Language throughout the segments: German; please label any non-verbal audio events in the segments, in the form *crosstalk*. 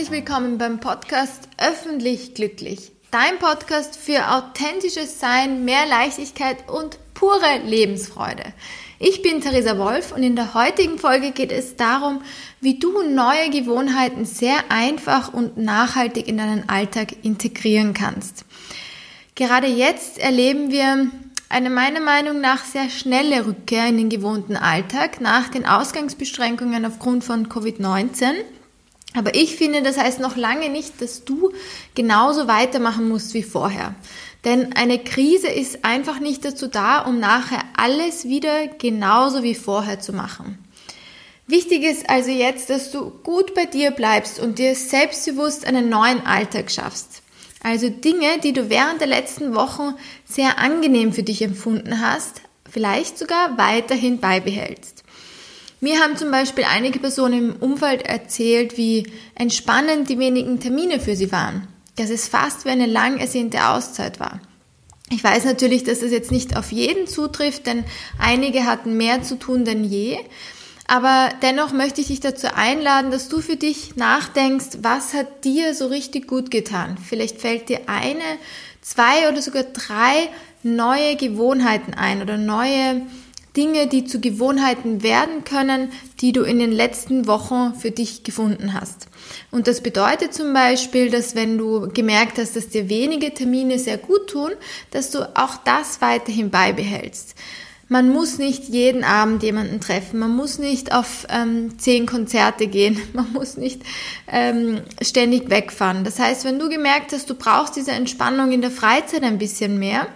Herzlich willkommen beim Podcast Öffentlich Glücklich. Dein Podcast für authentisches Sein, mehr Leichtigkeit und pure Lebensfreude. Ich bin Theresa Wolf und in der heutigen Folge geht es darum, wie du neue Gewohnheiten sehr einfach und nachhaltig in deinen Alltag integrieren kannst. Gerade jetzt erleben wir eine meiner Meinung nach sehr schnelle Rückkehr in den gewohnten Alltag nach den Ausgangsbeschränkungen aufgrund von Covid-19. Aber ich finde, das heißt noch lange nicht, dass du genauso weitermachen musst wie vorher. Denn eine Krise ist einfach nicht dazu da, um nachher alles wieder genauso wie vorher zu machen. Wichtig ist also jetzt, dass du gut bei dir bleibst und dir selbstbewusst einen neuen Alltag schaffst. Also Dinge, die du während der letzten Wochen sehr angenehm für dich empfunden hast, vielleicht sogar weiterhin beibehältst. Mir haben zum Beispiel einige Personen im Umfeld erzählt, wie entspannend die wenigen Termine für sie waren, dass es fast wie eine lang ersehnte Auszeit war. Ich weiß natürlich, dass das jetzt nicht auf jeden zutrifft, denn einige hatten mehr zu tun denn je. Aber dennoch möchte ich dich dazu einladen, dass du für dich nachdenkst, was hat dir so richtig gut getan. Vielleicht fällt dir eine, zwei oder sogar drei neue Gewohnheiten ein oder neue Dinge, die zu Gewohnheiten werden können, die du in den letzten Wochen für dich gefunden hast. Und das bedeutet zum Beispiel, dass wenn du gemerkt hast, dass dir wenige Termine sehr gut tun, dass du auch das weiterhin beibehältst. Man muss nicht jeden Abend jemanden treffen, man muss nicht auf ähm, zehn Konzerte gehen, *laughs* man muss nicht ähm, ständig wegfahren. Das heißt, wenn du gemerkt hast, du brauchst diese Entspannung in der Freizeit ein bisschen mehr,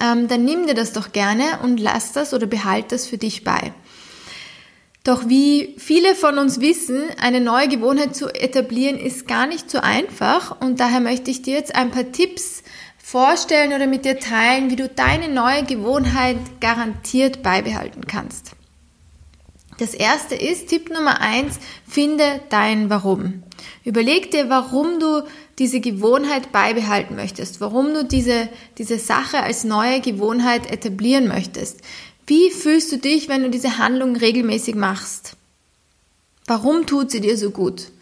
ähm, dann nimm dir das doch gerne und lass das oder behalt das für dich bei. Doch wie viele von uns wissen, eine neue Gewohnheit zu etablieren ist gar nicht so einfach und daher möchte ich dir jetzt ein paar Tipps vorstellen oder mit dir teilen, wie du deine neue Gewohnheit garantiert beibehalten kannst. Das erste ist, Tipp Nummer eins, finde dein Warum. Überleg dir, warum du diese Gewohnheit beibehalten möchtest, warum du diese, diese Sache als neue Gewohnheit etablieren möchtest. Wie fühlst du dich, wenn du diese Handlung regelmäßig machst? Warum tut sie dir so gut?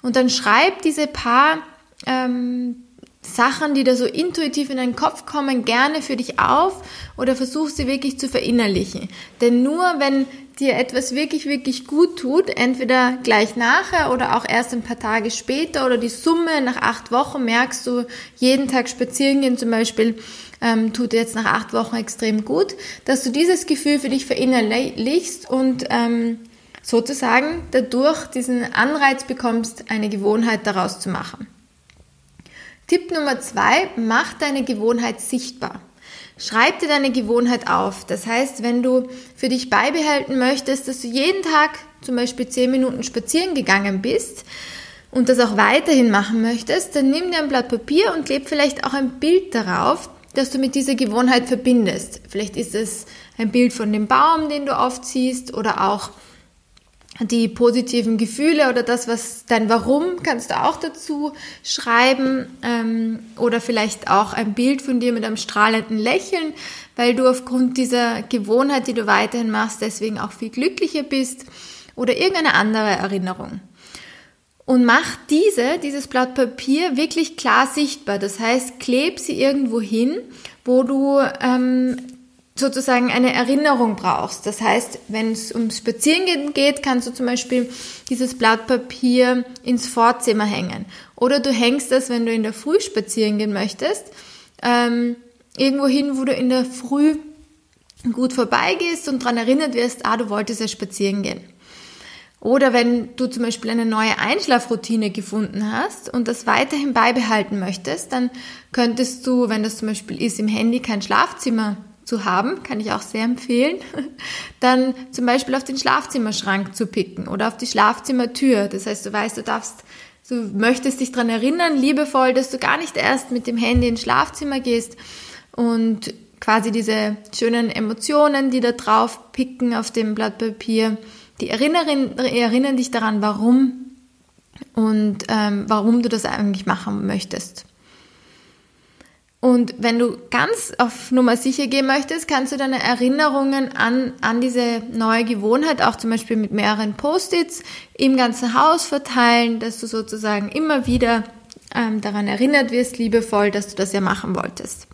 Und dann schreib diese paar ähm, Sachen, die da so intuitiv in deinen Kopf kommen, gerne für dich auf oder versuch sie wirklich zu verinnerlichen. Denn nur wenn dir etwas wirklich, wirklich gut tut, entweder gleich nachher oder auch erst ein paar Tage später oder die Summe nach acht Wochen merkst du, jeden Tag spazieren gehen zum Beispiel, ähm, tut jetzt nach acht Wochen extrem gut, dass du dieses Gefühl für dich verinnerlichst und ähm, sozusagen dadurch diesen Anreiz bekommst, eine Gewohnheit daraus zu machen. Tipp Nummer zwei, mach deine Gewohnheit sichtbar. Schreib dir deine Gewohnheit auf. Das heißt, wenn du für dich beibehalten möchtest, dass du jeden Tag zum Beispiel zehn Minuten spazieren gegangen bist und das auch weiterhin machen möchtest, dann nimm dir ein Blatt Papier und kleb vielleicht auch ein Bild darauf, das du mit dieser Gewohnheit verbindest. Vielleicht ist es ein Bild von dem Baum, den du aufziehst oder auch die positiven Gefühle oder das, was dein Warum kannst du auch dazu schreiben ähm, oder vielleicht auch ein Bild von dir mit einem strahlenden Lächeln, weil du aufgrund dieser Gewohnheit, die du weiterhin machst, deswegen auch viel glücklicher bist oder irgendeine andere Erinnerung. Und mach diese, dieses Blatt Papier wirklich klar sichtbar. Das heißt, kleb sie irgendwo hin, wo du ähm, sozusagen eine Erinnerung brauchst. Das heißt, wenn es ums Spazierengehen geht, kannst du zum Beispiel dieses Blatt Papier ins Vorzimmer hängen. Oder du hängst das, wenn du in der Früh spazieren gehen möchtest, ähm, irgendwo hin, wo du in der Früh gut vorbeigehst und daran erinnert wirst, ah, du wolltest ja spazieren gehen. Oder wenn du zum Beispiel eine neue Einschlafroutine gefunden hast und das weiterhin beibehalten möchtest, dann könntest du, wenn das zum Beispiel ist, im Handy kein Schlafzimmer zu haben, kann ich auch sehr empfehlen, *laughs* dann zum Beispiel auf den Schlafzimmerschrank zu picken oder auf die Schlafzimmertür. Das heißt, du weißt, du darfst, du möchtest dich dran erinnern, liebevoll, dass du gar nicht erst mit dem Handy ins Schlafzimmer gehst und quasi diese schönen Emotionen, die da drauf picken auf dem Blatt Papier, die erinnern, erinnern dich daran, warum und ähm, warum du das eigentlich machen möchtest. Und wenn du ganz auf Nummer sicher gehen möchtest, kannst du deine Erinnerungen an, an diese neue Gewohnheit auch zum Beispiel mit mehreren Post-its im ganzen Haus verteilen, dass du sozusagen immer wieder ähm, daran erinnert wirst, liebevoll, dass du das ja machen wolltest.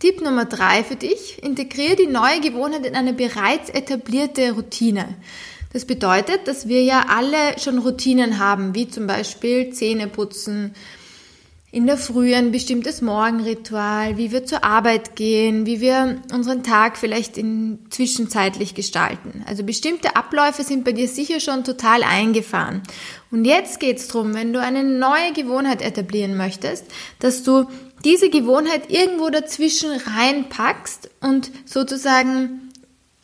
Tipp Nummer drei für dich, integriere die neue Gewohnheit in eine bereits etablierte Routine. Das bedeutet, dass wir ja alle schon Routinen haben, wie zum Beispiel Zähne putzen, in der Früh ein bestimmtes Morgenritual, wie wir zur Arbeit gehen, wie wir unseren Tag vielleicht in zwischenzeitlich gestalten. Also bestimmte Abläufe sind bei dir sicher schon total eingefahren. Und jetzt geht's drum, wenn du eine neue Gewohnheit etablieren möchtest, dass du diese Gewohnheit irgendwo dazwischen reinpackst und sozusagen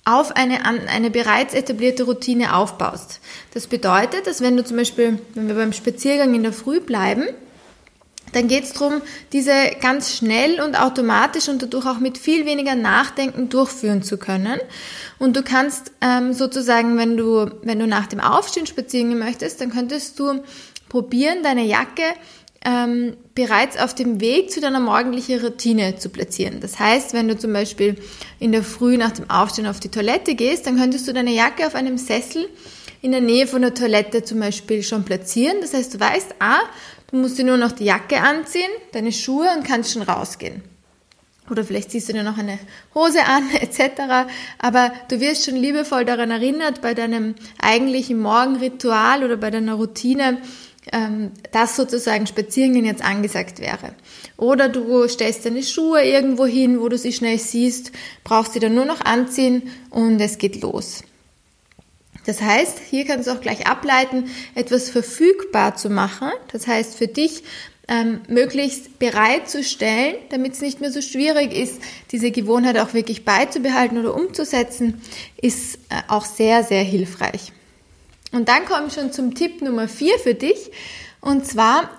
auf eine, eine bereits etablierte Routine aufbaust. Das bedeutet, dass wenn du zum Beispiel, wenn wir beim Spaziergang in der Früh bleiben, dann geht es darum, diese ganz schnell und automatisch und dadurch auch mit viel weniger Nachdenken durchführen zu können. Und du kannst ähm, sozusagen, wenn du, wenn du nach dem Aufstehen spazieren gehen möchtest, dann könntest du probieren, deine Jacke ähm, bereits auf dem Weg zu deiner morgendlichen Routine zu platzieren. Das heißt, wenn du zum Beispiel in der Früh nach dem Aufstehen auf die Toilette gehst, dann könntest du deine Jacke auf einem Sessel in der Nähe von der Toilette zum Beispiel schon platzieren. Das heißt, du weißt, ah, Du musst dir nur noch die Jacke anziehen, deine Schuhe und kannst schon rausgehen. Oder vielleicht ziehst du dir noch eine Hose an, *laughs* etc. Aber du wirst schon liebevoll daran erinnert, bei deinem eigentlichen Morgenritual oder bei deiner Routine, ähm, dass sozusagen Spazierengehen jetzt angesagt wäre. Oder du stellst deine Schuhe irgendwo hin, wo du sie schnell siehst, brauchst sie dann nur noch anziehen und es geht los. Das heißt, hier kannst du auch gleich ableiten, etwas verfügbar zu machen. Das heißt, für dich ähm, möglichst bereitzustellen, damit es nicht mehr so schwierig ist, diese Gewohnheit auch wirklich beizubehalten oder umzusetzen, ist äh, auch sehr, sehr hilfreich. Und dann komme ich schon zum Tipp Nummer vier für dich. Und zwar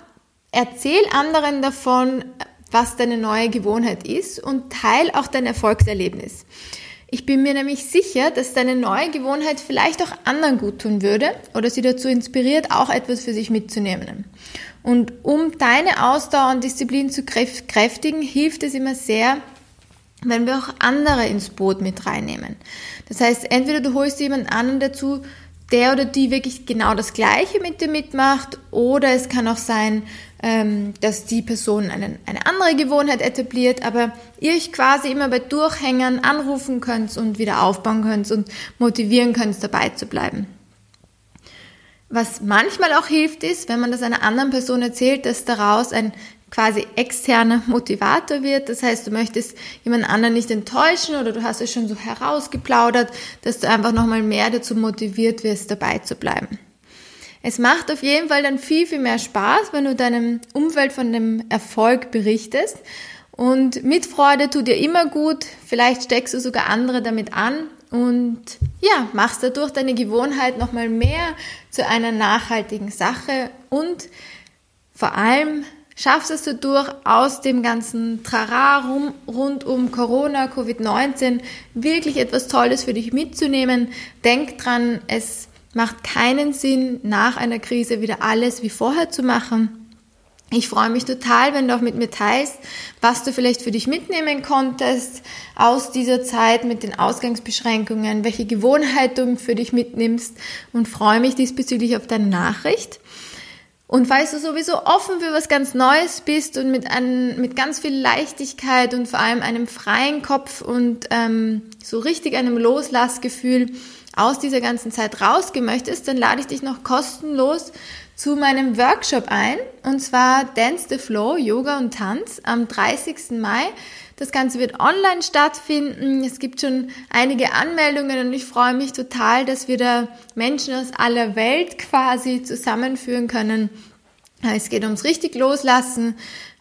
erzähl anderen davon, was deine neue Gewohnheit ist und teil auch dein Erfolgserlebnis. Ich bin mir nämlich sicher, dass deine neue Gewohnheit vielleicht auch anderen gut tun würde oder sie dazu inspiriert, auch etwas für sich mitzunehmen. Und um deine Ausdauer und Disziplin zu kräftigen, hilft es immer sehr, wenn wir auch andere ins Boot mit reinnehmen. Das heißt, entweder du holst jemanden anderen dazu, der oder die wirklich genau das Gleiche mit dir mitmacht, oder es kann auch sein, ähm, dass die Person eine, eine andere Gewohnheit etabliert, aber ihr euch quasi immer bei Durchhängern anrufen könnt und wieder aufbauen könnt und motivieren könnt, dabei zu bleiben. Was manchmal auch hilft, ist, wenn man das einer anderen Person erzählt, dass daraus ein quasi externer Motivator wird. Das heißt, du möchtest jemand anderen nicht enttäuschen oder du hast es schon so herausgeplaudert, dass du einfach nochmal mehr dazu motiviert wirst, dabei zu bleiben. Es macht auf jeden Fall dann viel, viel mehr Spaß, wenn du deinem Umfeld von dem Erfolg berichtest. Und Mitfreude tut dir immer gut. Vielleicht steckst du sogar andere damit an und ja, machst dadurch deine Gewohnheit nochmal mehr zu einer nachhaltigen Sache und vor allem schaffst es dadurch aus dem ganzen Trara rund um Corona, Covid-19 wirklich etwas Tolles für dich mitzunehmen. Denk dran, es macht keinen Sinn, nach einer Krise wieder alles wie vorher zu machen. Ich freue mich total, wenn du auch mit mir teilst, was du vielleicht für dich mitnehmen konntest aus dieser Zeit mit den Ausgangsbeschränkungen, welche Gewohnheit du für dich mitnimmst und freue mich diesbezüglich auf deine Nachricht. Und falls du sowieso offen für was ganz Neues bist und mit, einem, mit ganz viel Leichtigkeit und vor allem einem freien Kopf und ähm, so richtig einem Loslassgefühl aus dieser ganzen Zeit rausgehen möchtest, dann lade ich dich noch kostenlos zu meinem Workshop ein, und zwar Dance the Flow, Yoga und Tanz am 30. Mai. Das Ganze wird online stattfinden. Es gibt schon einige Anmeldungen und ich freue mich total, dass wir da Menschen aus aller Welt quasi zusammenführen können. Es geht ums richtig loslassen,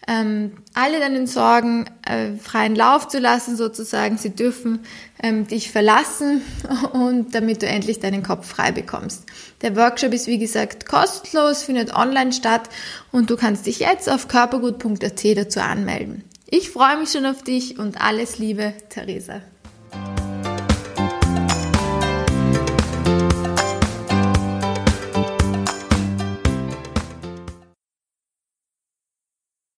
ähm, alle deinen Sorgen äh, freien Lauf zu lassen, sozusagen. Sie dürfen ähm, dich verlassen *laughs* und damit du endlich deinen Kopf frei bekommst. Der Workshop ist wie gesagt kostenlos, findet online statt und du kannst dich jetzt auf körpergut.at dazu anmelden. Ich freue mich schon auf dich und alles Liebe, Theresa.